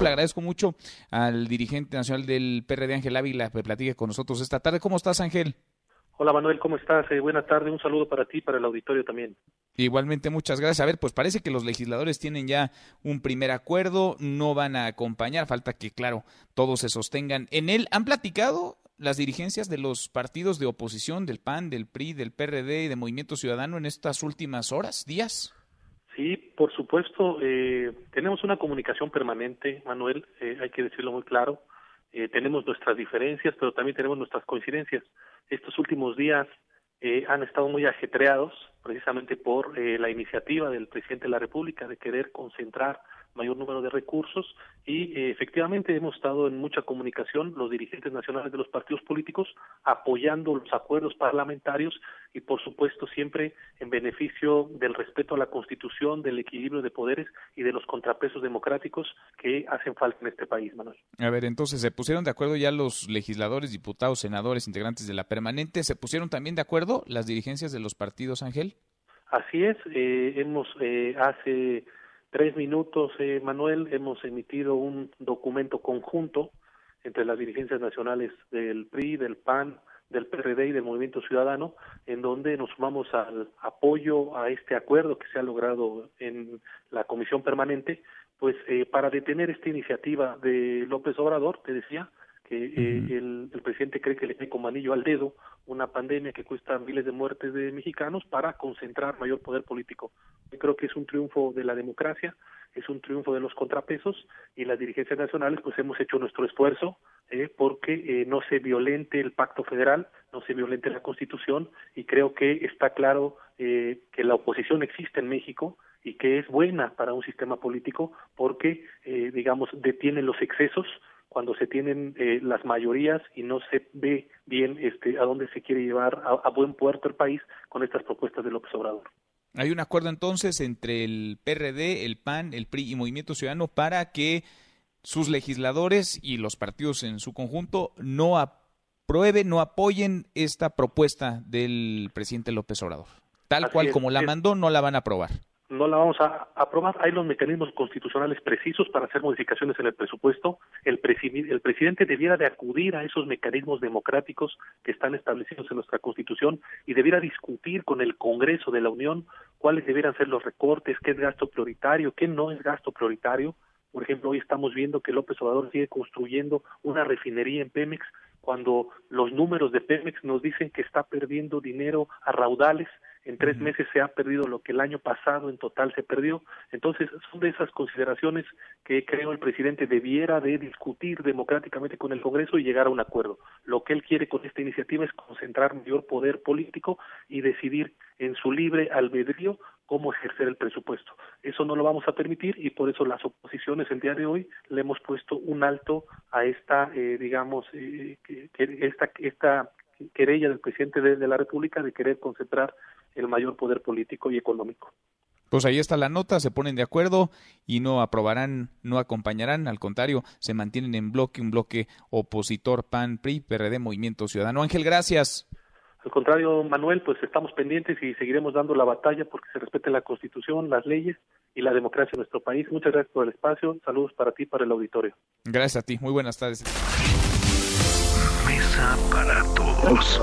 Le agradezco mucho al dirigente nacional del PRD, Ángel Ávila, que platique con nosotros esta tarde. ¿Cómo estás, Ángel? Hola Manuel, ¿cómo estás? Eh, buena tarde, un saludo para ti y para el auditorio también. Igualmente, muchas gracias. A ver, pues parece que los legisladores tienen ya un primer acuerdo, no van a acompañar, falta que, claro, todos se sostengan en él. ¿Han platicado las dirigencias de los partidos de oposición, del PAN, del PRI, del PRD y de Movimiento Ciudadano en estas últimas horas, días? Sí, por supuesto, eh, tenemos una comunicación permanente, Manuel, eh, hay que decirlo muy claro. Eh, tenemos nuestras diferencias, pero también tenemos nuestras coincidencias. Estos últimos días eh, han estado muy ajetreados precisamente por eh, la iniciativa del presidente de la República de querer concentrar mayor número de recursos y eh, efectivamente hemos estado en mucha comunicación los dirigentes nacionales de los partidos políticos apoyando los acuerdos parlamentarios y por supuesto siempre en beneficio del respeto a la Constitución, del equilibrio de poderes y de los contrapesos democráticos que hacen falta en este país, Manuel. A ver, entonces se pusieron de acuerdo ya los legisladores, diputados, senadores, integrantes de la permanente, ¿se pusieron también de acuerdo las dirigencias de los partidos, Ángel? Así es, eh, hemos eh, hace tres minutos, eh, Manuel, hemos emitido un documento conjunto entre las dirigencias nacionales del PRI, del PAN, del PRD y del Movimiento Ciudadano, en donde nos sumamos al apoyo a este acuerdo que se ha logrado en la Comisión Permanente, pues eh, para detener esta iniciativa de López Obrador, te decía, que eh, el, el, presidente cree que le cae como anillo al dedo una pandemia que cuesta miles de muertes de mexicanos para concentrar mayor poder político. Yo creo que es un triunfo de la democracia, es un triunfo de los contrapesos y las dirigencias nacionales pues hemos hecho nuestro esfuerzo eh, porque eh, no se violente el pacto federal, no se violente la constitución y creo que está claro eh, que la oposición existe en México y que es buena para un sistema político porque eh, digamos detiene los excesos cuando se tienen eh, las mayorías y no se ve bien este a dónde se quiere llevar a, a, buen puerto el país con estas propuestas de López Obrador. Hay un acuerdo entonces entre el PRD, el PAN, el PRI y Movimiento Ciudadano para que sus legisladores y los partidos en su conjunto no aprueben, no apoyen esta propuesta del presidente López Obrador. Tal Así cual es, como la mandó, no la van a aprobar no la vamos a aprobar. Hay los mecanismos constitucionales precisos para hacer modificaciones en el presupuesto. El, el presidente debiera de acudir a esos mecanismos democráticos que están establecidos en nuestra Constitución y debiera discutir con el Congreso de la Unión cuáles debieran ser los recortes, qué es gasto prioritario, qué no es gasto prioritario. Por ejemplo, hoy estamos viendo que López Obrador sigue construyendo una refinería en Pemex cuando los números de Pemex nos dicen que está perdiendo dinero a raudales en tres meses se ha perdido lo que el año pasado en total se perdió. Entonces, son de esas consideraciones que creo el presidente debiera de discutir democráticamente con el Congreso y llegar a un acuerdo. Lo que él quiere con esta iniciativa es concentrar mayor poder político y decidir en su libre albedrío cómo ejercer el presupuesto. Eso no lo vamos a permitir y por eso las oposiciones el día de hoy le hemos puesto un alto a esta, eh, digamos, eh, esta, esta querella del presidente de, de la República de querer concentrar el mayor poder político y económico. Pues ahí está la nota, se ponen de acuerdo y no aprobarán, no acompañarán, al contrario, se mantienen en bloque, un bloque opositor PAN, PRI, PRD, Movimiento Ciudadano. Ángel, gracias. Al contrario, Manuel, pues estamos pendientes y seguiremos dando la batalla porque se respete la Constitución, las leyes y la democracia en nuestro país. Muchas gracias por el espacio. Saludos para ti, para el auditorio. Gracias a ti. Muy buenas tardes. Para todos.